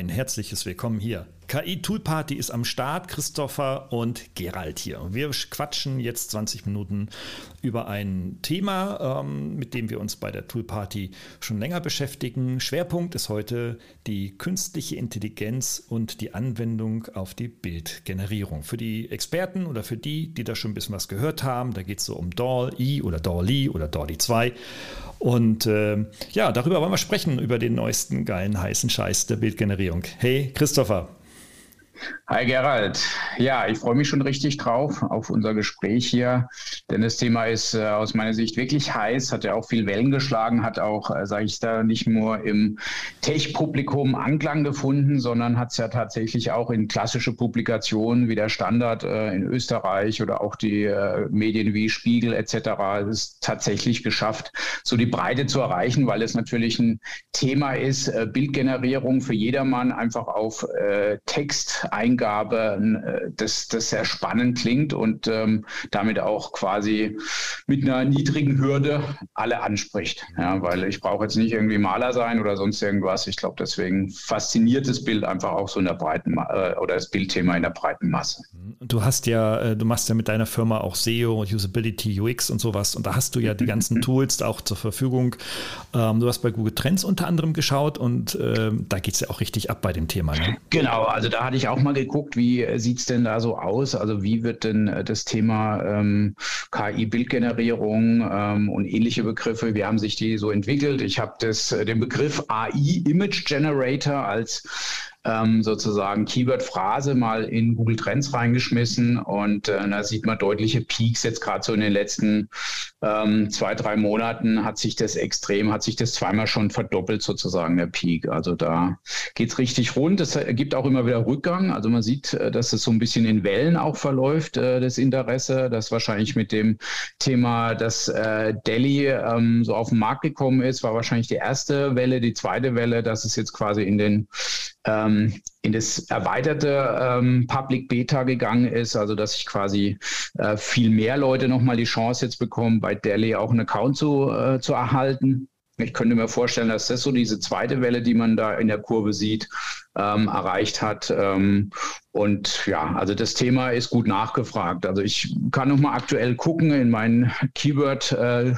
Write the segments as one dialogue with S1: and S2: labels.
S1: Ein herzliches Willkommen hier KI Tool Party ist am Start, Christopher und Gerald hier. Wir quatschen jetzt 20 Minuten über ein Thema, ähm, mit dem wir uns bei der Tool Party schon länger beschäftigen. Schwerpunkt ist heute die künstliche Intelligenz und die Anwendung auf die Bildgenerierung. Für die Experten oder für die, die da schon ein bisschen was gehört haben, da geht es so um DALL-E oder DALL-E oder DALL-E 2. Und äh, ja, darüber wollen wir sprechen, über den neuesten geilen heißen Scheiß der Bildgenerierung. Hey, Christopher.
S2: Hi Gerald. Ja, ich freue mich schon richtig drauf auf unser Gespräch hier, denn das Thema ist äh, aus meiner Sicht wirklich heiß, hat ja auch viel Wellen geschlagen, hat auch, äh, sage ich da, nicht nur im Tech-Publikum Anklang gefunden, sondern hat es ja tatsächlich auch in klassische Publikationen wie der Standard äh, in Österreich oder auch die Medien wie Spiegel etc. es tatsächlich geschafft, so die Breite zu erreichen, weil es natürlich ein Thema ist, Bildgenerierung für jedermann einfach auf Text Eingabe, äh, das, das sehr spannend klingt und ähm, damit auch quasi mit einer niedrigen Hürde alle anspricht. Ja, weil ich brauche jetzt nicht irgendwie Maler sein oder sonst irgendwas. Ich glaube, deswegen fasziniert das Bild einfach auch so in der breiten äh, oder das Bildthema in der breiten Masse.
S1: Du hast ja, äh, du machst ja mit deiner Firma auch SEO, Usability, UX und sowas und da hast du ja die ganzen Tools auch zur Verfügung. Ähm, du hast bei Google Trends unter anderem geschaut und ähm, da geht es ja auch richtig ab bei dem Thema. Ne?
S2: Genau, also da hatte ich auch mal geguckt, wie sieht es denn da so aus? Also wie wird denn äh, das Thema ähm, KI-Bildgenerierung ähm, und ähnliche Begriffe, wie haben sich die so entwickelt? Ich habe äh, den Begriff AI Image Generator als ähm, sozusagen Keyword-Phrase mal in Google Trends reingeschmissen und äh, da sieht man deutliche Peaks jetzt gerade so in den letzten ähm, zwei, drei Monaten hat sich das extrem, hat sich das zweimal schon verdoppelt sozusagen der Peak. Also da geht's richtig rund. Es gibt auch immer wieder Rückgang. Also man sieht, äh, dass es so ein bisschen in Wellen auch verläuft, äh, das Interesse. Das wahrscheinlich mit dem Thema, dass äh, Delhi ähm, so auf den Markt gekommen ist, war wahrscheinlich die erste Welle. Die zweite Welle, dass es jetzt quasi in den ähm, in das erweiterte ähm, Public Beta gegangen ist, also dass ich quasi äh, viel mehr Leute nochmal die Chance jetzt bekommen, bei Delhi auch einen Account zu, äh, zu erhalten. Ich könnte mir vorstellen, dass das so diese zweite Welle, die man da in der Kurve sieht, ähm, erreicht hat. Ähm, und ja, also das Thema ist gut nachgefragt. Also ich kann nochmal aktuell gucken in meinen Keyword- äh,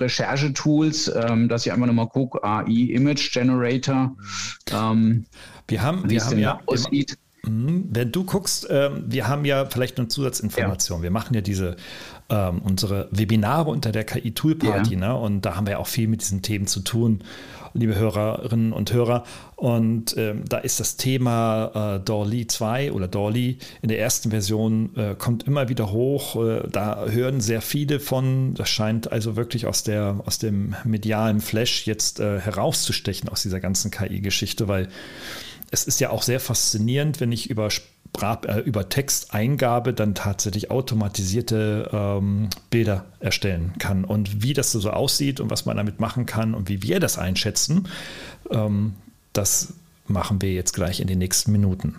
S2: Recherchetools, ähm, dass ich einfach nochmal gucke, AI Image Generator.
S1: Ähm, wir haben, wir haben ja aussieht. Mhm. Wenn du guckst, ähm, wir haben ja vielleicht eine Zusatzinformation. Ja. Wir machen ja diese ähm, unsere Webinare unter der KI Tool Party, ja. ne? Und da haben wir auch viel mit diesen Themen zu tun, liebe Hörerinnen und Hörer. Und ähm, da ist das Thema äh, Dolly 2 oder Dolly in der ersten Version äh, kommt immer wieder hoch. Äh, da hören sehr viele von. Das scheint also wirklich aus der aus dem medialen Flash jetzt äh, herauszustechen aus dieser ganzen KI-Geschichte, weil es ist ja auch sehr faszinierend, wenn ich über, äh, über Texteingabe dann tatsächlich automatisierte ähm, Bilder erstellen kann. Und wie das so aussieht und was man damit machen kann und wie wir das einschätzen, ähm, das machen wir jetzt gleich in den nächsten Minuten.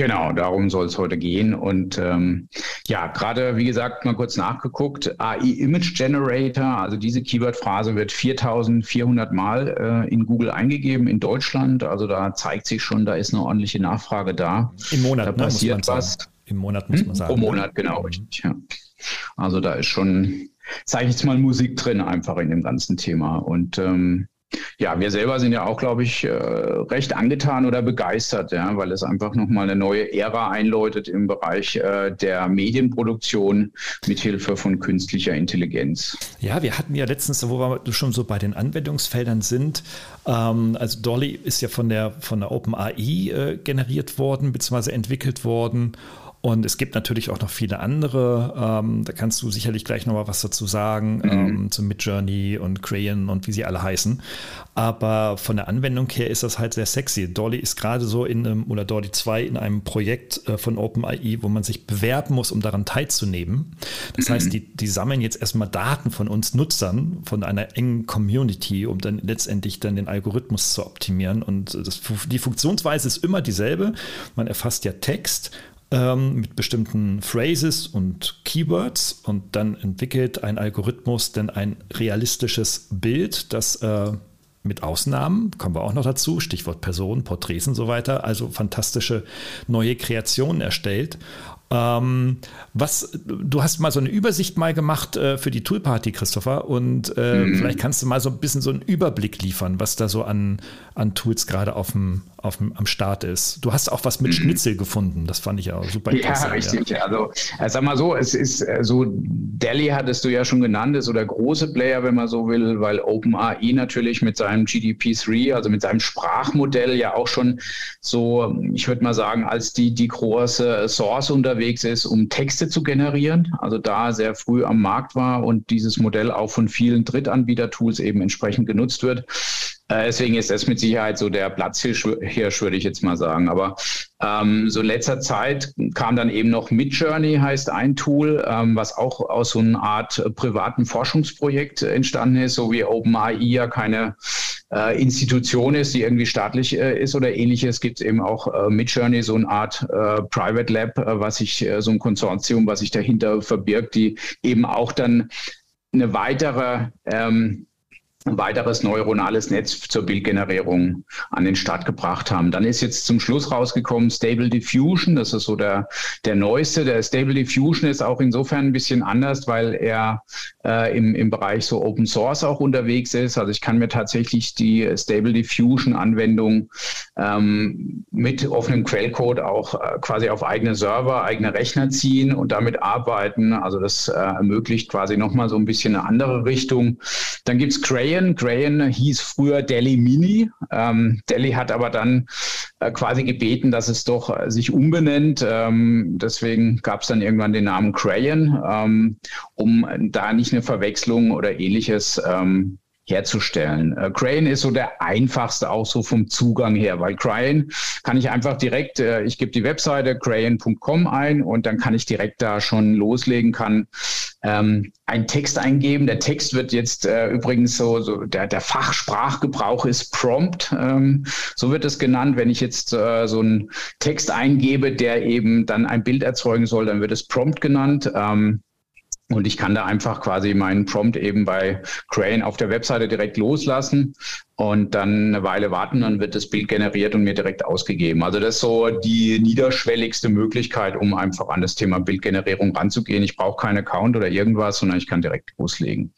S2: Genau, darum soll es heute gehen. Und ähm, ja, gerade wie gesagt, mal kurz nachgeguckt. AI Image Generator, also diese Keyword-Phrase wird 4400 Mal äh, in Google eingegeben in Deutschland. Also da zeigt sich schon, da ist eine ordentliche Nachfrage da.
S1: Im Monat, da
S2: passiert ne, was.
S1: Im Monat muss hm? man sagen.
S2: Pro Monat, genau, richtig. Ja. Also da ist schon, sage ich jetzt mal, Musik drin einfach in dem ganzen Thema. Und ähm, ja, wir selber sind ja auch, glaube ich, äh, recht angetan oder begeistert, ja, weil es einfach nochmal eine neue Ära einläutet im Bereich äh, der Medienproduktion mithilfe von künstlicher Intelligenz.
S1: Ja, wir hatten ja letztens, wo wir schon so bei den Anwendungsfeldern sind, ähm, also Dolly ist ja von der, von der OpenAI äh, generiert worden, beziehungsweise entwickelt worden. Und es gibt natürlich auch noch viele andere. Ähm, da kannst du sicherlich gleich noch mal was dazu sagen mhm. ähm, zu Midjourney und Crayon und wie sie alle heißen. Aber von der Anwendung her ist das halt sehr sexy. Dolly ist gerade so in einem, oder Dolly 2 in einem Projekt äh, von OpenAI, wo man sich bewerben muss, um daran teilzunehmen. Das mhm. heißt, die, die sammeln jetzt erstmal Daten von uns Nutzern, von einer engen Community, um dann letztendlich dann den Algorithmus zu optimieren. Und das, die Funktionsweise ist immer dieselbe. Man erfasst ja Text ähm, mit bestimmten Phrases und Keywords und dann entwickelt ein Algorithmus dann ein realistisches Bild, das äh, mit Ausnahmen, kommen wir auch noch dazu, Stichwort Personen, Porträts und so weiter, also fantastische neue Kreationen erstellt. Ähm, was, du hast mal so eine Übersicht mal gemacht äh, für die Toolparty, Christopher, und äh, mhm. vielleicht kannst du mal so ein bisschen so einen Überblick liefern, was da so an, an Tools gerade auf dem, auf am Start ist. Du hast auch was mit mhm. Schnitzel gefunden, das fand ich auch super
S2: interessant. Ja, richtig. Ja. Also, äh, sag mal so, es ist äh, so, Delhi hattest du ja schon genannt, ist so der große Player, wenn man so will, weil OpenAI natürlich mit seinem GDP3, also mit seinem Sprachmodell ja auch schon so, ich würde mal sagen, als die, die große Source unterwegs ist, um Texte zu generieren. Also da sehr früh am Markt war und dieses Modell auch von vielen Drittanbieter-Tools eben entsprechend genutzt wird. Äh, deswegen ist das mit Sicherheit so der Platzhirsch, würde ich jetzt mal sagen. Aber ähm, so in letzter Zeit kam dann eben noch Midjourney, heißt ein Tool, ähm, was auch aus so einer Art privaten Forschungsprojekt entstanden ist, so wie OpenAI ja keine äh, Institution ist, die irgendwie staatlich äh, ist oder ähnliches, gibt es eben auch äh, Midjourney, so eine Art äh, Private Lab, äh, was sich, äh, so ein Konsortium, was sich dahinter verbirgt, die eben auch dann eine weitere ähm, ein weiteres neuronales Netz zur Bildgenerierung an den Start gebracht haben. Dann ist jetzt zum Schluss rausgekommen Stable Diffusion. Das ist so der, der neueste. Der Stable Diffusion ist auch insofern ein bisschen anders, weil er äh, im, im Bereich so Open Source auch unterwegs ist. Also ich kann mir tatsächlich die Stable Diffusion Anwendung ähm, mit offenem Quellcode auch äh, quasi auf eigene Server, eigene Rechner ziehen und damit arbeiten. Also das äh, ermöglicht quasi nochmal so ein bisschen eine andere Richtung. Dann gibt's Cray Grayen. Grayen hieß früher Delhi Mini. Ähm, Delhi hat aber dann äh, quasi gebeten, dass es doch äh, sich umbenennt. Ähm, deswegen gab es dann irgendwann den Namen Crayon, ähm, um da nicht eine Verwechslung oder ähnliches ähm, herzustellen. Äh, Crayon ist so der einfachste auch so vom Zugang her, weil Crayon kann ich einfach direkt, äh, ich gebe die Webseite crayon.com ein und dann kann ich direkt da schon loslegen, kann ähm, einen Text eingeben. Der Text wird jetzt äh, übrigens so, so der, der Fachsprachgebrauch ist Prompt, ähm, so wird es genannt. Wenn ich jetzt äh, so einen Text eingebe, der eben dann ein Bild erzeugen soll, dann wird es Prompt genannt. Ähm, und ich kann da einfach quasi meinen Prompt eben bei Crane auf der Webseite direkt loslassen und dann eine Weile warten, dann wird das Bild generiert und mir direkt ausgegeben. Also das ist so die niederschwelligste Möglichkeit, um einfach an das Thema Bildgenerierung ranzugehen. Ich brauche keinen Account oder irgendwas, sondern ich kann direkt loslegen.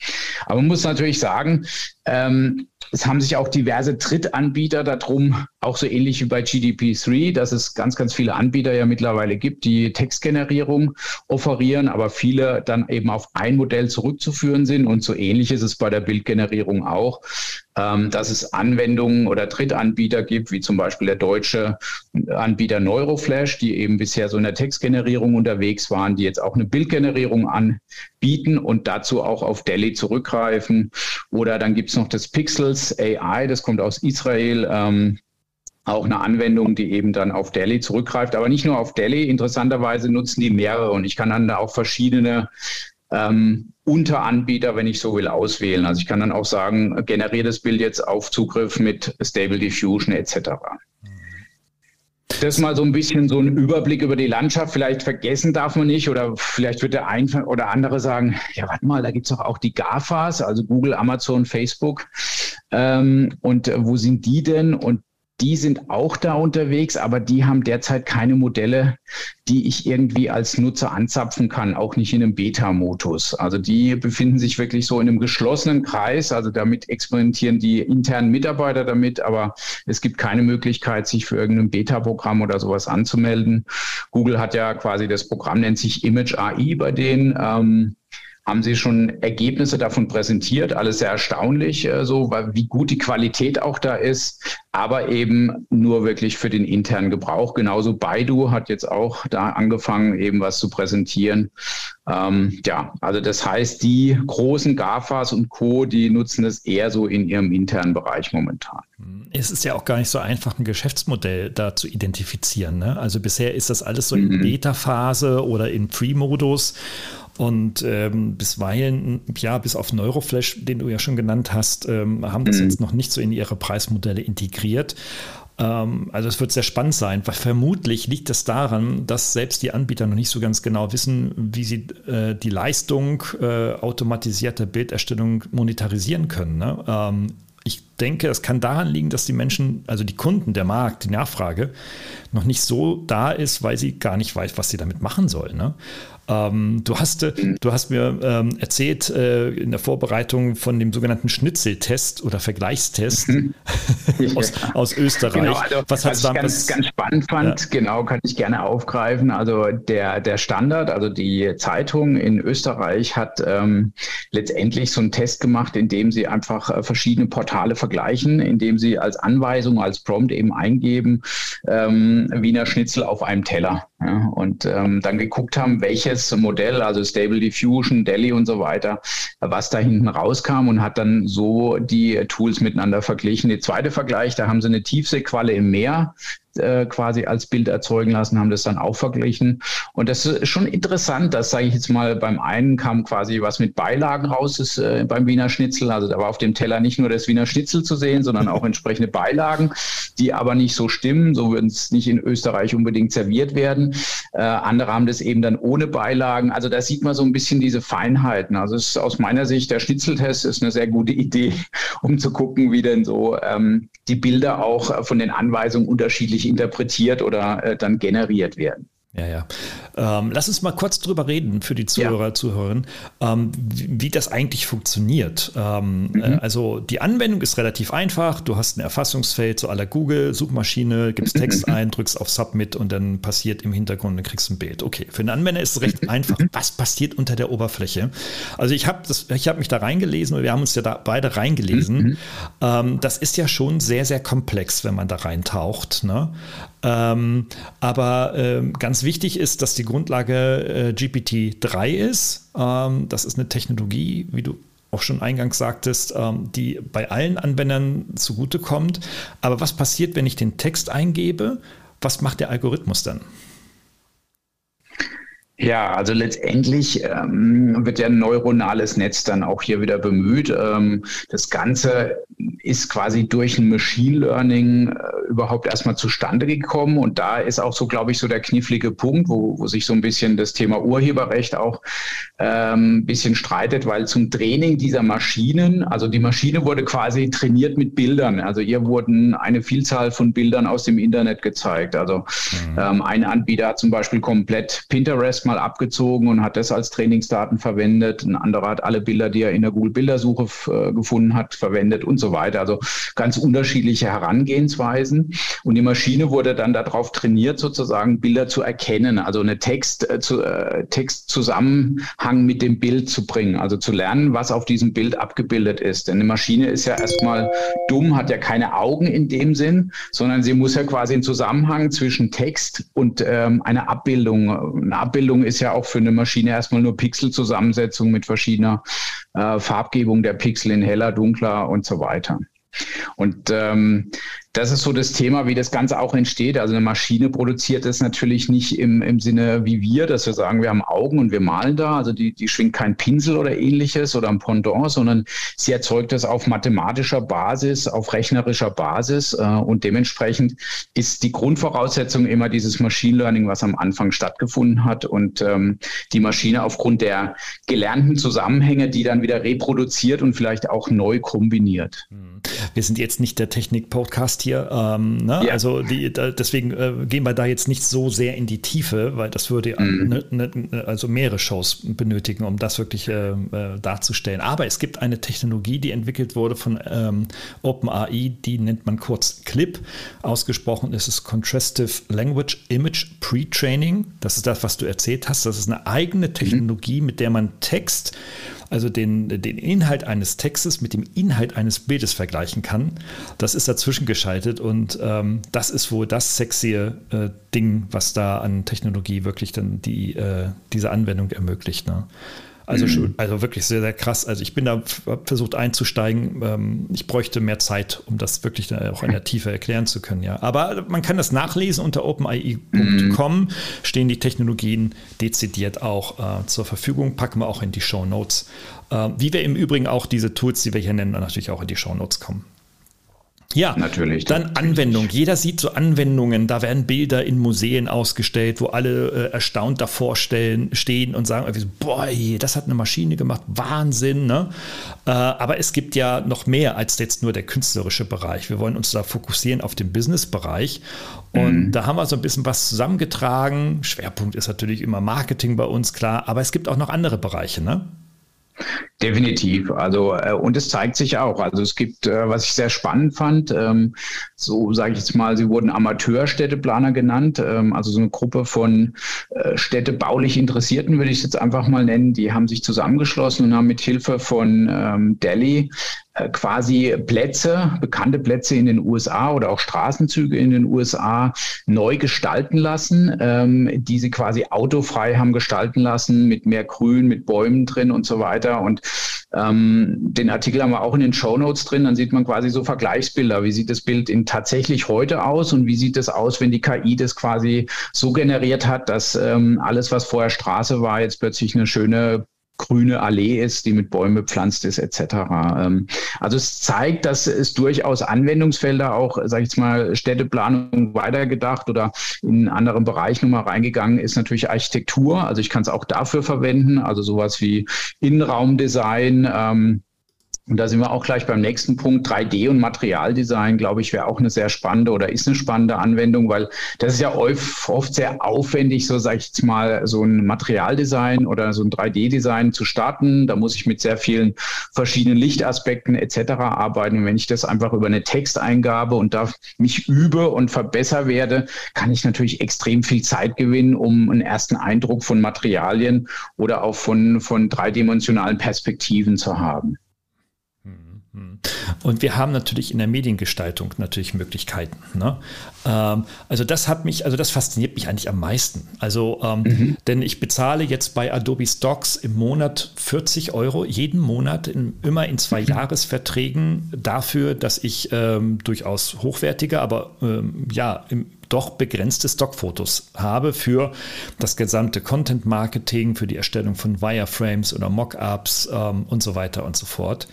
S2: Aber man muss natürlich sagen, ähm, es haben sich auch diverse Drittanbieter darum, auch so ähnlich wie bei GDP3, dass es ganz, ganz viele Anbieter ja mittlerweile gibt, die Textgenerierung offerieren, aber viele dann eben auf ein Modell zurückzuführen sind. Und so ähnlich ist es bei der Bildgenerierung auch dass es Anwendungen oder Drittanbieter gibt, wie zum Beispiel der deutsche Anbieter Neuroflash, die eben bisher so in der Textgenerierung unterwegs waren, die jetzt auch eine Bildgenerierung anbieten und dazu auch auf Delhi zurückgreifen. Oder dann gibt es noch das Pixels AI, das kommt aus Israel. Ähm, auch eine Anwendung, die eben dann auf Delhi zurückgreift, aber nicht nur auf Delhi. Interessanterweise nutzen die mehrere und ich kann dann da auch verschiedene ähm, Unteranbieter, wenn ich so will, auswählen. Also ich kann dann auch sagen, generiere das Bild jetzt auf Zugriff mit Stable Diffusion etc. Das mal so ein bisschen so ein Überblick über die Landschaft. Vielleicht vergessen darf man nicht oder vielleicht wird der ein oder andere sagen, ja, warte mal, da gibt es doch auch die GAFAs, also Google, Amazon, Facebook. Ähm, und wo sind die denn? Und die sind auch da unterwegs, aber die haben derzeit keine Modelle, die ich irgendwie als Nutzer anzapfen kann, auch nicht in einem Beta-Modus. Also die befinden sich wirklich so in einem geschlossenen Kreis. Also damit experimentieren die internen Mitarbeiter damit, aber es gibt keine Möglichkeit, sich für irgendein Beta-Programm oder sowas anzumelden. Google hat ja quasi das Programm nennt sich Image AI bei denen. Ähm, haben sie schon Ergebnisse davon präsentiert, alles sehr erstaunlich, äh, so weil, wie gut die Qualität auch da ist, aber eben nur wirklich für den internen Gebrauch. Genauso Baidu hat jetzt auch da angefangen, eben was zu präsentieren. Ähm, ja, also das heißt, die großen GAFAs und Co., die nutzen es eher so in ihrem internen Bereich momentan.
S1: Es ist ja auch gar nicht so einfach, ein Geschäftsmodell da zu identifizieren. Ne? Also bisher ist das alles so in mhm. Beta-Phase oder in Free-Modus. Und ähm, bisweilen, ja, bis auf Neuroflash, den du ja schon genannt hast, ähm, haben das mhm. jetzt noch nicht so in ihre Preismodelle integriert. Ähm, also es wird sehr spannend sein, weil vermutlich liegt es daran, dass selbst die Anbieter noch nicht so ganz genau wissen, wie sie äh, die Leistung äh, automatisierter Bilderstellung monetarisieren können. Ne? Ähm, ich denke, es kann daran liegen, dass die Menschen, also die Kunden, der Markt, die Nachfrage noch nicht so da ist, weil sie gar nicht weiß, was sie damit machen sollen. Ne? Ähm, du, hast, äh, du hast mir ähm, erzählt äh, in der Vorbereitung von dem sogenannten Schnitzeltest oder Vergleichstest mhm. aus, aus, Österreich. Genau,
S2: also, was, was ich ganz, ganz spannend fand, ja. genau, kann ich gerne aufgreifen. Also der, der Standard, also die Zeitung in Österreich hat ähm, letztendlich so einen Test gemacht, in dem sie einfach äh, verschiedene Portale vergleichen, indem sie als Anweisung, als Prompt eben eingeben, ähm, Wiener Schnitzel auf einem Teller. Ja, und ähm, dann geguckt haben, welches Modell, also Stable Diffusion, Delhi und so weiter, was da hinten rauskam und hat dann so die Tools miteinander verglichen. Der zweite Vergleich, da haben sie eine Tiefseequalle im Meer äh, quasi als Bild erzeugen lassen, haben das dann auch verglichen. Und das ist schon interessant, dass, sage ich jetzt mal, beim einen kam quasi was mit Beilagen raus, ist, äh, beim Wiener Schnitzel. Also da war auf dem Teller nicht nur das Wiener Schnitzel zu sehen, sondern auch entsprechende Beilagen, die aber nicht so stimmen. So würden es nicht in Österreich unbedingt serviert werden. Äh, andere haben das eben dann ohne Beilagen. Also da sieht man so ein bisschen diese Feinheiten. Also es ist aus meiner Sicht, der Schnitzeltest ist eine sehr gute Idee, um zu gucken, wie denn so ähm, die Bilder auch von den Anweisungen unterschiedlich interpretiert oder äh, dann generiert werden.
S1: Ja, ja. Ähm, lass uns mal kurz drüber reden für die Zuhörer, ja. Zuhörerinnen, ähm, wie, wie, das eigentlich funktioniert. Ähm, mhm. äh, also die Anwendung ist relativ einfach. Du hast ein Erfassungsfeld zu aller Google, Suchmaschine, gibst Text mhm. ein, drückst auf Submit und dann passiert im Hintergrund, dann kriegst du ein Bild. Okay, für den Anwender ist es recht einfach. Was passiert unter der Oberfläche? Also ich habe hab mich da reingelesen und wir haben uns ja da beide reingelesen. Mhm. Ähm, das ist ja schon sehr, sehr komplex, wenn man da reintaucht. Ne? Ähm, aber ähm, ganz wichtig ist, dass die Grundlage äh, GPT-3 ist. Ähm, das ist eine Technologie, wie du auch schon eingangs sagtest, ähm, die bei allen Anwendern zugutekommt. Aber was passiert, wenn ich den Text eingebe? Was macht der Algorithmus dann?
S2: Ja, also letztendlich ähm, wird ja ein neuronales Netz dann auch hier wieder bemüht. Ähm, das Ganze ist quasi durch ein Machine Learning äh, überhaupt erstmal zustande gekommen. Und da ist auch so, glaube ich, so der knifflige Punkt, wo, wo sich so ein bisschen das Thema Urheberrecht auch ähm, ein bisschen streitet, weil zum Training dieser Maschinen, also die Maschine wurde quasi trainiert mit Bildern. Also ihr wurden eine Vielzahl von Bildern aus dem Internet gezeigt. Also mhm. ähm, ein Anbieter hat zum Beispiel komplett Pinterest mal abgezogen und hat das als Trainingsdaten verwendet. Ein anderer hat alle Bilder, die er in der Google-Bildersuche äh, gefunden hat, verwendet und so weiter. Also ganz unterschiedliche Herangehensweisen. Und die Maschine wurde dann darauf trainiert, sozusagen Bilder zu erkennen, also eine Text, äh, zu, äh, Textzusammenhang mit dem Bild zu bringen, also zu lernen, was auf diesem Bild abgebildet ist. Denn eine Maschine ist ja erstmal dumm, hat ja keine Augen in dem Sinn, sondern sie muss ja quasi einen Zusammenhang zwischen Text und ähm, einer Abbildung. Eine Abbildung ist ja auch für eine Maschine erstmal nur Pixelzusammensetzung mit verschiedener äh, Farbgebung der Pixel in heller, dunkler und so weiter. Und ähm, das ist so das Thema, wie das Ganze auch entsteht. Also eine Maschine produziert das natürlich nicht im, im Sinne wie wir, dass wir sagen, wir haben Augen und wir malen da. Also die, die schwingt kein Pinsel oder ähnliches oder ein Pendant, sondern sie erzeugt das auf mathematischer Basis, auf rechnerischer Basis. Äh, und dementsprechend ist die Grundvoraussetzung immer dieses Machine Learning, was am Anfang stattgefunden hat und ähm, die Maschine aufgrund der gelernten Zusammenhänge, die dann wieder reproduziert und vielleicht auch neu kombiniert.
S1: Hm. wir sind jetzt nicht der Technik-Podcast hier. Ähm, ne? ja. Also die, da, deswegen äh, gehen wir da jetzt nicht so sehr in die Tiefe, weil das würde mhm. ne, ne, also mehrere Shows benötigen, um das wirklich äh, äh, darzustellen. Aber es gibt eine Technologie, die entwickelt wurde von ähm, OpenAI, die nennt man kurz CLIP. Ausgesprochen ist es Contrastive Language Image Pre-Training. Das ist das, was du erzählt hast. Das ist eine eigene mhm. Technologie, mhm. mit der man Text also den, den Inhalt eines Textes mit dem Inhalt eines Bildes vergleichen kann. Das ist dazwischen geschaltet und ähm, das ist wohl das sexy äh, Ding, was da an Technologie wirklich dann die, äh, diese Anwendung ermöglicht. Ne? Also, mhm. also wirklich sehr, sehr krass. Also ich bin da versucht einzusteigen. Ähm, ich bräuchte mehr Zeit, um das wirklich auch in der Tiefe erklären zu können. Ja. Aber man kann das nachlesen unter openai.com. Mhm. Stehen die Technologien dezidiert auch äh, zur Verfügung. Packen wir auch in die Show Notes. Äh, wie wir im Übrigen auch diese Tools, die wir hier nennen, natürlich auch in die Show Notes kommen. Ja, natürlich. Dann Anwendung. Jeder sieht so Anwendungen. Da werden Bilder in Museen ausgestellt, wo alle äh, erstaunt davor stellen, stehen und sagen, so, boah, das hat eine Maschine gemacht. Wahnsinn. Ne? Äh, aber es gibt ja noch mehr als jetzt nur der künstlerische Bereich. Wir wollen uns da fokussieren auf den Business-Bereich. Und mhm. da haben wir so ein bisschen was zusammengetragen. Schwerpunkt ist natürlich immer Marketing bei uns, klar. Aber es gibt auch noch andere Bereiche. Ne?
S2: Definitiv. Also äh, und es zeigt sich auch. Also es gibt, äh, was ich sehr spannend fand, ähm, so sage ich jetzt mal, sie wurden Amateurstädteplaner genannt, ähm, also so eine Gruppe von äh, städtebaulich Interessierten würde ich es jetzt einfach mal nennen. Die haben sich zusammengeschlossen und haben mit Hilfe von ähm, Delhi quasi Plätze, bekannte Plätze in den USA oder auch Straßenzüge in den USA neu gestalten lassen, ähm, die sie quasi autofrei haben gestalten lassen mit mehr Grün, mit Bäumen drin und so weiter. Und ähm, den Artikel haben wir auch in den Show Notes drin. Dann sieht man quasi so Vergleichsbilder. Wie sieht das Bild in tatsächlich heute aus und wie sieht es aus, wenn die KI das quasi so generiert hat, dass ähm, alles, was vorher Straße war, jetzt plötzlich eine schöne grüne Allee ist, die mit Bäumen bepflanzt ist, etc. Ähm, also es zeigt, dass es durchaus Anwendungsfelder auch, sage ich jetzt mal, Städteplanung weitergedacht oder in einen anderen Bereich nochmal reingegangen ist natürlich Architektur. Also ich kann es auch dafür verwenden, also sowas wie Innenraumdesign. Ähm, und da sind wir auch gleich beim nächsten Punkt. 3D und Materialdesign, glaube ich, wäre auch eine sehr spannende oder ist eine spannende Anwendung, weil das ist ja oft sehr aufwendig, so sage ich jetzt mal, so ein Materialdesign oder so ein 3D-Design zu starten. Da muss ich mit sehr vielen verschiedenen Lichtaspekten etc. arbeiten. Und wenn ich das einfach über eine Texteingabe und da mich übe und verbessere werde, kann ich natürlich extrem viel Zeit gewinnen, um einen ersten Eindruck von Materialien oder auch von, von dreidimensionalen Perspektiven zu haben.
S1: Und wir haben natürlich in der Mediengestaltung natürlich Möglichkeiten. Ne? Ähm, also das hat mich, also das fasziniert mich eigentlich am meisten. Also, ähm, mhm. denn ich bezahle jetzt bei Adobe Stocks im Monat 40 Euro jeden Monat in, immer in zwei mhm. Jahresverträgen dafür, dass ich ähm, durchaus hochwertige, aber ähm, ja, im, doch begrenzte Stockfotos habe für das gesamte Content Marketing, für die Erstellung von Wireframes oder Mockups ähm, und so weiter und so fort.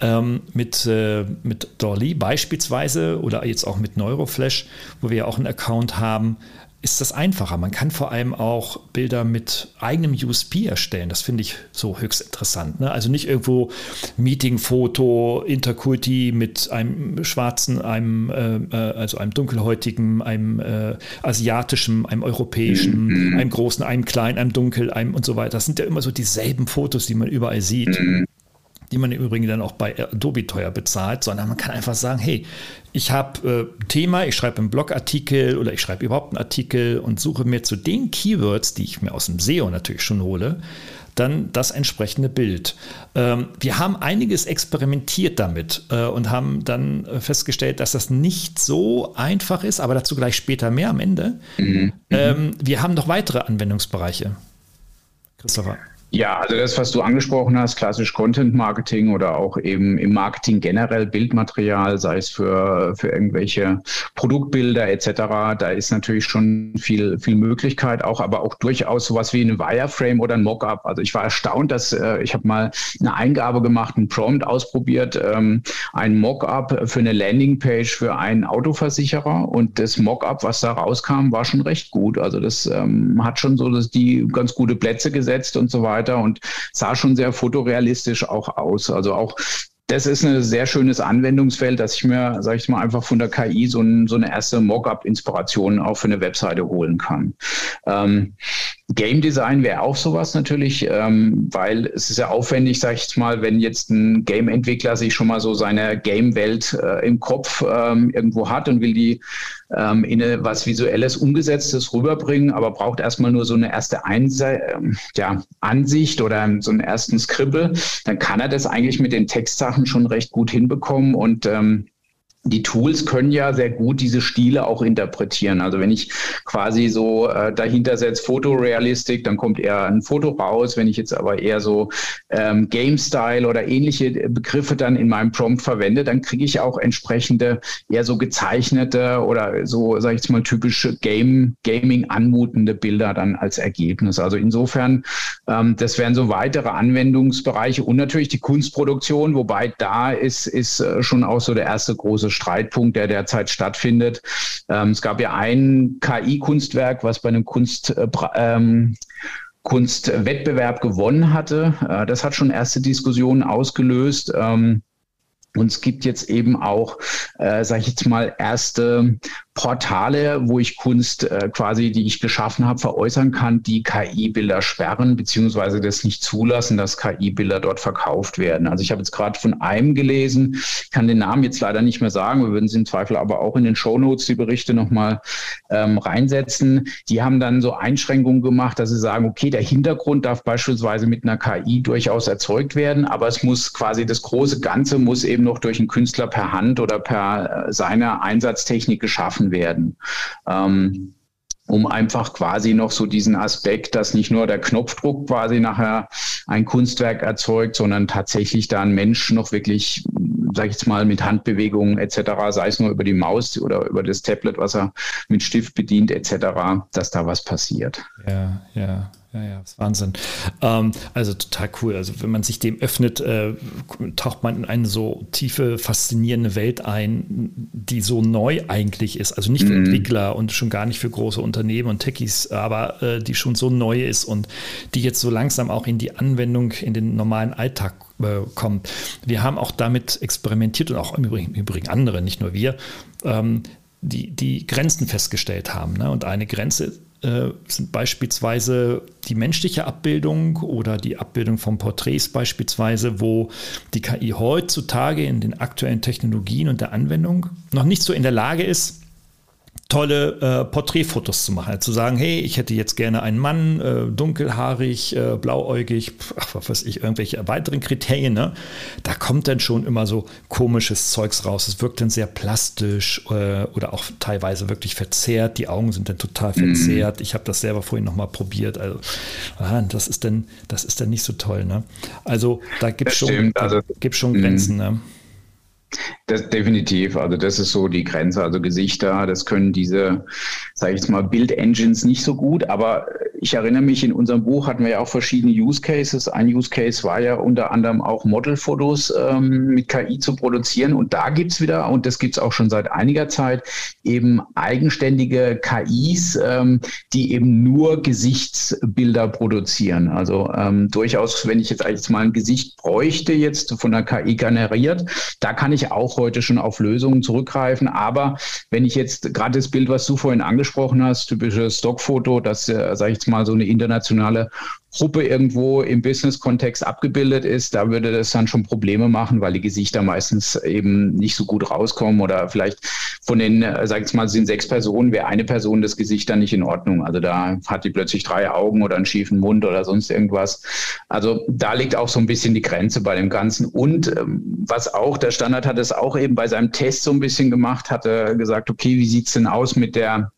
S1: Ähm, mit, äh, mit Dolly beispielsweise oder jetzt auch mit Neuroflash, wo wir ja auch einen Account haben, ist das einfacher. Man kann vor allem auch Bilder mit eigenem USP erstellen. Das finde ich so höchst interessant. Ne? Also nicht irgendwo Meeting-Foto, Interkulti mit einem schwarzen, einem, äh, äh, also einem dunkelhäutigen, einem äh, asiatischen, einem europäischen, mhm. einem großen, einem kleinen, einem dunkel, einem und so weiter. Das sind ja immer so dieselben Fotos, die man überall sieht. Mhm die man im Übrigen dann auch bei Adobe teuer bezahlt, sondern man kann einfach sagen, hey, ich habe äh, Thema, ich schreibe einen Blogartikel oder ich schreibe überhaupt einen Artikel und suche mir zu den Keywords, die ich mir aus dem SEO natürlich schon hole, dann das entsprechende Bild. Ähm, wir haben einiges experimentiert damit äh, und haben dann äh, festgestellt, dass das nicht so einfach ist, aber dazu gleich später mehr am Ende. Mhm. Ähm, wir haben noch weitere Anwendungsbereiche.
S2: Christopher. Ja, also das, was du angesprochen hast, klassisch Content Marketing oder auch eben im Marketing generell Bildmaterial, sei es für, für irgendwelche Produktbilder etc., da ist natürlich schon viel, viel Möglichkeit auch, aber auch durchaus sowas wie ein Wireframe oder ein Mockup. Also ich war erstaunt, dass äh, ich habe mal eine Eingabe gemacht, einen Prompt ausprobiert, ähm, ein Mockup für eine Landingpage für einen Autoversicherer und das Mockup, was da rauskam, war schon recht gut. Also das ähm, hat schon so dass die ganz gute Plätze gesetzt und so weiter weiter und sah schon sehr fotorealistisch auch aus. Also auch das ist ein sehr schönes Anwendungsfeld, dass ich mir, sage ich mal, einfach von der KI so, ein, so eine erste Mockup-Inspiration auch für eine Webseite holen kann. Ähm, Game Design wäre auch sowas natürlich, ähm, weil es ist ja aufwendig, sage ich mal, wenn jetzt ein Game-Entwickler sich schon mal so seine Game-Welt äh, im Kopf ähm, irgendwo hat und will die ähm, in eine, was Visuelles Umgesetztes rüberbringen, aber braucht erstmal nur so eine erste Einse ähm, ja, Ansicht oder so einen ersten Skribbel, dann kann er das eigentlich mit den Textsachen schon recht gut hinbekommen und ähm, die Tools können ja sehr gut diese Stile auch interpretieren. Also wenn ich quasi so äh, dahinter setze Fotorealistik, dann kommt eher ein Foto raus. Wenn ich jetzt aber eher so ähm, Game Style oder ähnliche Begriffe dann in meinem Prompt verwende, dann kriege ich auch entsprechende eher so gezeichnete oder so, sage ich jetzt mal, typische Game Gaming anmutende Bilder dann als Ergebnis. Also insofern, ähm, das wären so weitere Anwendungsbereiche und natürlich die Kunstproduktion, wobei da ist ist äh, schon auch so der erste große Streitpunkt, der derzeit stattfindet. Ähm, es gab ja ein KI-Kunstwerk, was bei einem Kunst, äh, ähm, Kunstwettbewerb gewonnen hatte. Äh, das hat schon erste Diskussionen ausgelöst. Ähm, und es gibt jetzt eben auch, äh, sage ich jetzt mal, erste Portale, wo ich Kunst äh, quasi, die ich geschaffen habe, veräußern kann, die KI-Bilder sperren beziehungsweise das nicht zulassen, dass KI-Bilder dort verkauft werden. Also ich habe jetzt gerade von einem gelesen, kann den Namen jetzt leider nicht mehr sagen, wir würden sie im Zweifel aber auch in den Show Notes die Berichte nochmal ähm, reinsetzen. Die haben dann so Einschränkungen gemacht, dass sie sagen, okay, der Hintergrund darf beispielsweise mit einer KI durchaus erzeugt werden, aber es muss quasi das große Ganze muss eben noch durch einen Künstler per Hand oder per äh, seine Einsatztechnik geschaffen gelassen werden. Ähm, um einfach quasi noch so diesen Aspekt, dass nicht nur der Knopfdruck quasi nachher ein Kunstwerk erzeugt, sondern tatsächlich da ein Mensch noch wirklich, sag ich jetzt mal, mit Handbewegungen etc., sei es nur über die Maus oder über das Tablet, was er mit Stift bedient etc., dass da was passiert.
S1: Ja, ja. Ja, ja, ist Wahnsinn. Ähm, also total cool. Also wenn man sich dem öffnet, äh, taucht man in eine so tiefe, faszinierende Welt ein, die so neu eigentlich ist. Also nicht für mhm. Entwickler und schon gar nicht für große Unternehmen und Techies, aber äh, die schon so neu ist und die jetzt so langsam auch in die Anwendung, in den normalen Alltag äh, kommt. Wir haben auch damit experimentiert und auch im Übrigen, im Übrigen andere, nicht nur wir. Ähm, die, die Grenzen festgestellt haben. Ne? Und eine Grenze äh, sind beispielsweise die menschliche Abbildung oder die Abbildung von Porträts beispielsweise, wo die KI heutzutage in den aktuellen Technologien und der Anwendung noch nicht so in der Lage ist, tolle äh, Porträtfotos zu machen. Also zu sagen, hey, ich hätte jetzt gerne einen Mann, äh, dunkelhaarig, äh, blauäugig, ach, was weiß ich, irgendwelche weiteren Kriterien. Ne? Da kommt dann schon immer so komisches Zeugs raus. Es wirkt dann sehr plastisch äh, oder auch teilweise wirklich verzerrt. Die Augen sind dann total mhm. verzerrt. Mhm. Ich habe das selber vorhin nochmal probiert. Also ah, das ist dann, das ist dann nicht so toll. Ne? Also da gibt es schon, also, schon Grenzen. Ne?
S2: Das definitiv. Also das ist so die Grenze. Also Gesichter, das können diese, sage ich jetzt mal, Bild-Engines nicht so gut. Aber ich erinnere mich, in unserem Buch hatten wir ja auch verschiedene Use Cases. Ein Use Case war ja unter anderem auch Modelfotos ähm, mit KI zu produzieren. Und da gibt's wieder, und das gibt's auch schon seit einiger Zeit, eben eigenständige KIs, ähm, die eben nur Gesichtsbilder produzieren. Also ähm, durchaus, wenn ich jetzt eigentlich mal ein Gesicht bräuchte, jetzt von der KI generiert, da kann ich auch heute schon auf Lösungen zurückgreifen. Aber wenn ich jetzt gerade das Bild, was du vorhin angesprochen hast, typisches Stockfoto, das, äh, sage ich jetzt mal, so eine internationale Gruppe irgendwo im Business-Kontext abgebildet ist, da würde das dann schon Probleme machen, weil die Gesichter meistens eben nicht so gut rauskommen oder vielleicht von den, sag ich mal, sind sechs Personen, wäre eine Person das Gesicht dann nicht in Ordnung. Also da hat die plötzlich drei Augen oder einen schiefen Mund oder sonst irgendwas. Also da liegt auch so ein bisschen die Grenze bei dem Ganzen. Und ähm, was auch, der Standard hat es auch eben bei seinem Test so ein bisschen gemacht, hatte gesagt, okay, wie sieht's denn aus mit der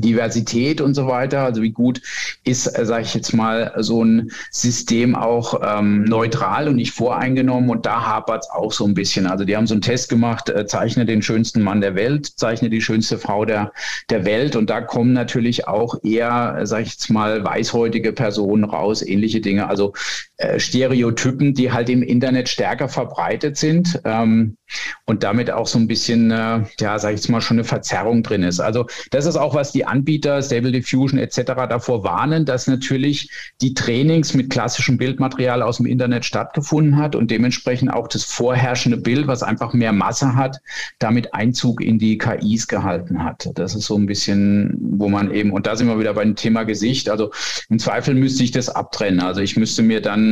S2: Diversität und so weiter. Also wie gut ist, äh, sage ich jetzt mal, so ein System auch ähm, neutral und nicht voreingenommen. Und da hapert es auch so ein bisschen. Also die haben so einen Test gemacht, äh, zeichne den schönsten Mann der Welt, zeichne die schönste Frau der, der Welt. Und da kommen natürlich auch eher, äh, sage ich jetzt mal, weißhäutige Personen raus, ähnliche Dinge. Also äh, Stereotypen, die halt im Internet stärker verbreitet sind ähm, und damit auch so ein bisschen, äh, ja, sag ich jetzt mal, schon eine Verzerrung drin ist. Also das ist auch, was die Anbieter, Stable Diffusion etc. davor warnen, dass natürlich die Trainings mit klassischem Bildmaterial aus dem Internet stattgefunden hat und dementsprechend auch das vorherrschende Bild, was einfach mehr Masse hat, damit Einzug in die KIs gehalten hat. Das ist so ein bisschen, wo man eben, und da sind wir wieder beim Thema Gesicht. Also im Zweifel müsste ich das abtrennen. Also ich müsste mir dann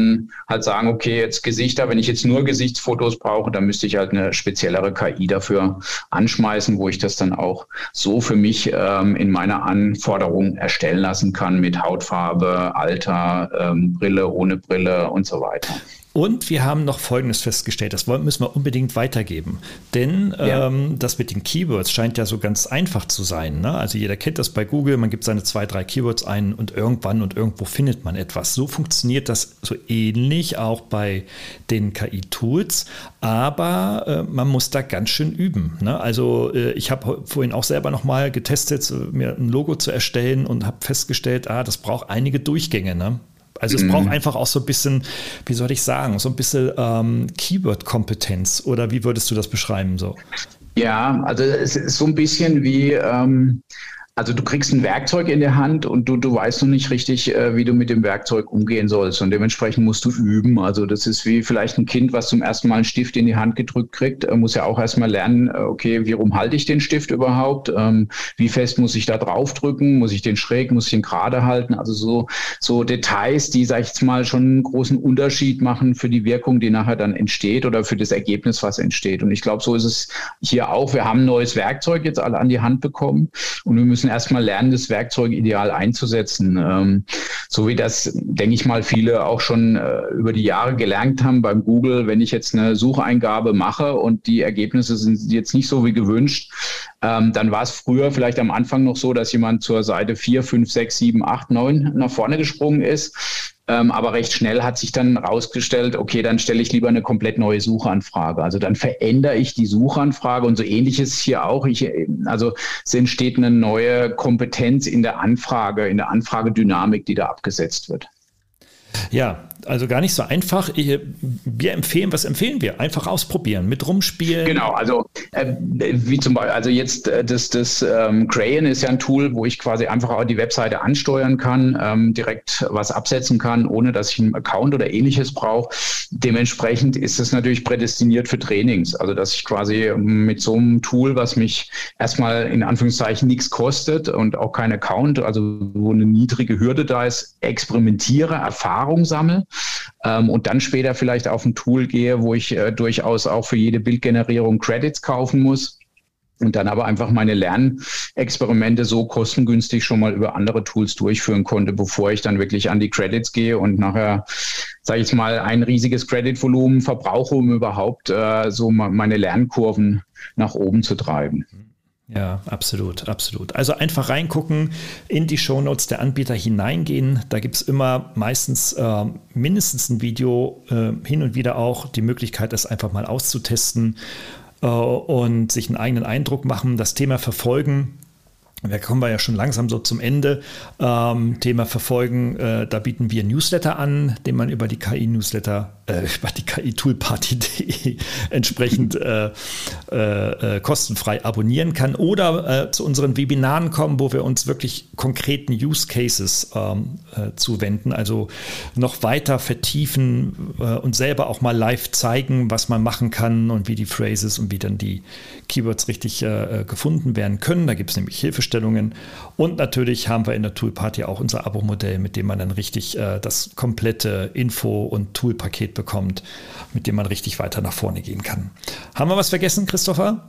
S2: halt sagen, okay, jetzt Gesichter, wenn ich jetzt nur Gesichtsfotos brauche, dann müsste ich halt eine speziellere KI dafür anschmeißen, wo ich das dann auch so für mich ähm, in meiner Anforderung erstellen lassen kann mit Hautfarbe, Alter, ähm, Brille, ohne Brille und so weiter.
S1: Und wir haben noch Folgendes festgestellt, das müssen wir unbedingt weitergeben. Denn ja. ähm, das mit den Keywords scheint ja so ganz einfach zu sein. Ne? Also jeder kennt das bei Google, man gibt seine zwei, drei Keywords ein und irgendwann und irgendwo findet man etwas. So funktioniert das so ähnlich auch bei den KI-Tools, aber äh, man muss da ganz schön üben. Ne? Also äh, ich habe vorhin auch selber nochmal getestet, mir ein Logo zu erstellen und habe festgestellt, ah, das braucht einige Durchgänge. Ne? Also es mhm. braucht einfach auch so ein bisschen, wie soll ich sagen, so ein bisschen ähm, Keyword-Kompetenz oder wie würdest du das beschreiben so?
S2: Ja, also es ist so ein bisschen wie, ähm, also du kriegst ein Werkzeug in der Hand und du, du weißt noch nicht richtig, äh, wie du mit dem Werkzeug umgehen sollst. Und dementsprechend musst du üben. Also das ist wie vielleicht ein Kind, was zum ersten Mal einen Stift in die Hand gedrückt kriegt, äh, muss ja auch erstmal lernen, äh, okay, wie rum halte ich den Stift überhaupt? Ähm, wie fest muss ich da drauf drücken? Muss ich den schräg? Muss ich den gerade halten? Also so, so Details, die, sag ich jetzt mal, schon einen großen Unterschied machen für die Wirkung, die nachher dann entsteht oder für das Ergebnis, was entsteht. Und ich glaube, so ist es hier auch. Wir haben ein neues Werkzeug jetzt alle an die Hand bekommen und wir müssen müssen erstmal lernen, das Werkzeug ideal einzusetzen. Ähm, so wie das, denke ich mal, viele auch schon äh, über die Jahre gelernt haben beim Google, wenn ich jetzt eine Sucheingabe mache und die Ergebnisse sind jetzt nicht so wie gewünscht, ähm, dann war es früher vielleicht am Anfang noch so, dass jemand zur Seite 4, 5, 6, 7, 8, 9 nach vorne gesprungen ist. Ähm, aber recht schnell hat sich dann rausgestellt, okay, dann stelle ich lieber eine komplett neue Suchanfrage. Also dann verändere ich die Suchanfrage und so ähnlich ist hier auch. Ich, also es entsteht eine neue Kompetenz in der Anfrage, in der Anfragedynamik, die da abgesetzt wird.
S1: Ja, also gar nicht so einfach. Wir empfehlen, was empfehlen wir? Einfach ausprobieren, mit rumspielen.
S2: Genau, also äh, wie zum Beispiel, also jetzt äh, das, das ähm, Crayon ist ja ein Tool, wo ich quasi einfach auch die Webseite ansteuern kann, ähm, direkt was absetzen kann, ohne dass ich einen Account oder ähnliches brauche. Dementsprechend ist es natürlich prädestiniert für Trainings. Also dass ich quasi mit so einem Tool, was mich erstmal in Anführungszeichen nichts kostet und auch kein Account, also wo eine niedrige Hürde da ist, experimentiere, Erfahrung sammle ähm, und dann später vielleicht auf ein Tool gehe, wo ich äh, durchaus auch für jede Bildgenerierung Credits kaufen muss und dann aber einfach meine Lernexperimente so kostengünstig schon mal über andere Tools durchführen konnte, bevor ich dann wirklich an die Credits gehe und nachher, sage ich mal, ein riesiges Creditvolumen verbrauche, um überhaupt äh, so meine Lernkurven nach oben zu treiben.
S1: Ja, absolut, absolut. Also einfach reingucken, in die Shownotes der Anbieter hineingehen. Da gibt es immer meistens äh, mindestens ein Video, äh, hin und wieder auch die Möglichkeit, das einfach mal auszutesten äh, und sich einen eigenen Eindruck machen, das Thema verfolgen. Da kommen wir ja schon langsam so zum Ende. Ähm, Thema verfolgen, äh, da bieten wir Newsletter an, den man über die KI-Newsletter äh, über die KI-Toolparty.de entsprechend äh, äh, äh, kostenfrei abonnieren kann oder äh, zu unseren Webinaren kommen, wo wir uns wirklich konkreten Use Cases ähm, äh, zuwenden, also noch weiter vertiefen und selber auch mal live zeigen, was man machen kann und wie die Phrases und wie dann die Keywords richtig gefunden werden können. Da gibt es nämlich Hilfestellungen und natürlich haben wir in der Toolparty auch unser Abo-Modell, mit dem man dann richtig das komplette Info- und Toolpaket bekommt, mit dem man richtig weiter nach vorne gehen kann. Haben wir was vergessen, Christopher?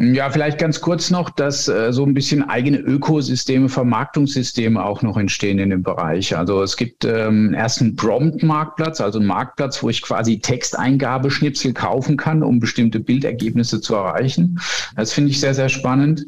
S2: Ja, vielleicht ganz kurz noch, dass äh, so ein bisschen eigene Ökosysteme, Vermarktungssysteme auch noch entstehen in dem Bereich. Also es gibt ähm, erst einen Prompt-Marktplatz, also einen Marktplatz, wo ich quasi Texteingabeschnipsel kaufen kann, um bestimmte Bildergebnisse zu erreichen. Das finde ich sehr, sehr spannend.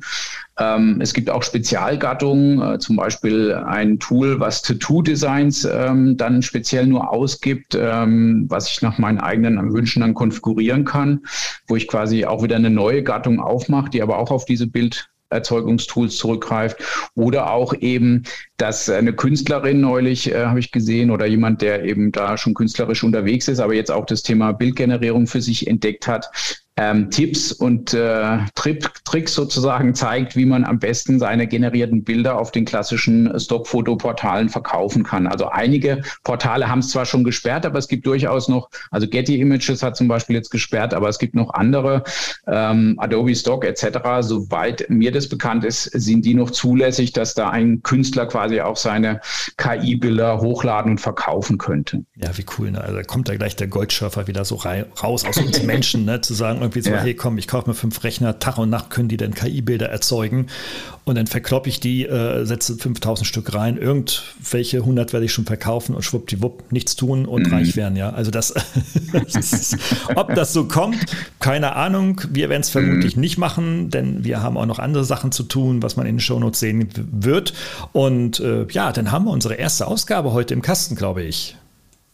S2: Ähm, es gibt auch Spezialgattungen, äh, zum Beispiel ein Tool, was Tattoo-Designs ähm, dann speziell nur ausgibt, ähm, was ich nach meinen eigenen Wünschen dann konfigurieren kann, wo ich quasi auch wieder eine neue Gattung aufmache, die aber auch auf diese Bild Bilderzeugungstools zurückgreift. Oder auch eben, dass eine Künstlerin neulich, äh, habe ich gesehen, oder jemand, der eben da schon künstlerisch unterwegs ist, aber jetzt auch das Thema Bildgenerierung für sich entdeckt hat, ähm, Tipps und äh, Tricks sozusagen zeigt, wie man am besten seine generierten Bilder auf den klassischen Stockfotoportalen verkaufen kann. Also einige Portale haben es zwar schon gesperrt, aber es gibt durchaus noch, also Getty Images hat zum Beispiel jetzt gesperrt, aber es gibt noch andere, ähm, Adobe Stock etc. Soweit mir das bekannt ist, sind die noch zulässig, dass da ein Künstler quasi auch seine KI-Bilder hochladen und verkaufen könnte.
S1: Ja, wie cool. Ne? Also da kommt da gleich der Goldschürfer wieder so raus aus uns Menschen, ne? zu sagen, irgendwie so, ja. hey komm, ich kaufe mir fünf Rechner, Tag und Nacht können die dann KI-Bilder erzeugen und dann verkloppe ich die, äh, setze 5000 Stück rein, irgendwelche 100 werde ich schon verkaufen und schwuppdiwupp, nichts tun und mhm. reich werden, ja. Also das, das ist, ob das so kommt, keine Ahnung. Wir werden es vermutlich mhm. nicht machen, denn wir haben auch noch andere Sachen zu tun, was man in den Shownotes sehen wird. Und äh, ja, dann haben wir unsere erste Ausgabe heute im Kasten, glaube ich.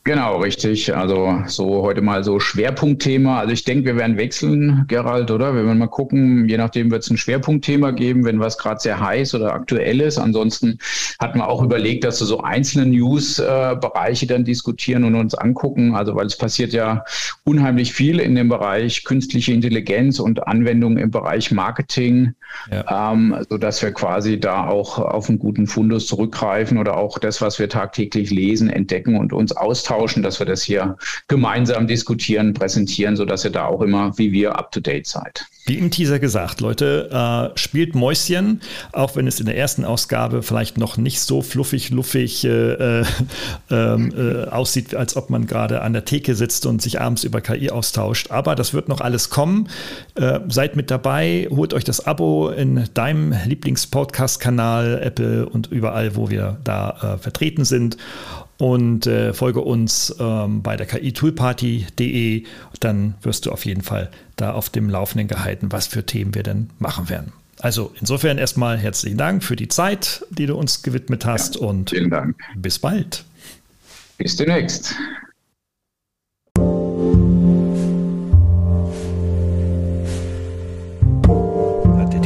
S2: Genau, richtig. Also so heute mal so Schwerpunktthema. Also ich denke, wir werden wechseln, Gerald, oder? Wenn wir mal gucken, je nachdem wird es ein Schwerpunktthema geben, wenn was gerade sehr heiß oder aktuell ist. Ansonsten hatten wir auch überlegt, dass wir so einzelne News-Bereiche dann diskutieren und uns angucken. Also weil es passiert ja unheimlich viel in dem Bereich künstliche Intelligenz und Anwendungen im Bereich Marketing, ja. ähm, sodass wir quasi da auch auf einen guten Fundus zurückgreifen oder auch das, was wir tagtäglich lesen, entdecken und uns austauschen austauschen, dass wir das hier gemeinsam diskutieren, präsentieren, sodass ihr da auch immer wie wir up-to-date seid.
S1: Wie im Teaser gesagt, Leute, äh, spielt Mäuschen, auch wenn es in der ersten Ausgabe vielleicht noch nicht so fluffig, luffig äh, äh, ähm, äh, aussieht, als ob man gerade an der Theke sitzt und sich abends über KI austauscht. Aber das wird noch alles kommen. Äh, seid mit dabei, holt euch das Abo in deinem Lieblings-Podcast-Kanal, Apple und überall, wo wir da äh, vertreten sind und äh, folge uns ähm, bei der ki-toolparty.de. Dann wirst du auf jeden Fall da auf dem Laufenden gehalten, was für Themen wir denn machen werden. Also insofern erstmal herzlichen Dank für die Zeit, die du uns gewidmet hast ja, und vielen Dank. bis bald.
S2: Bis demnächst.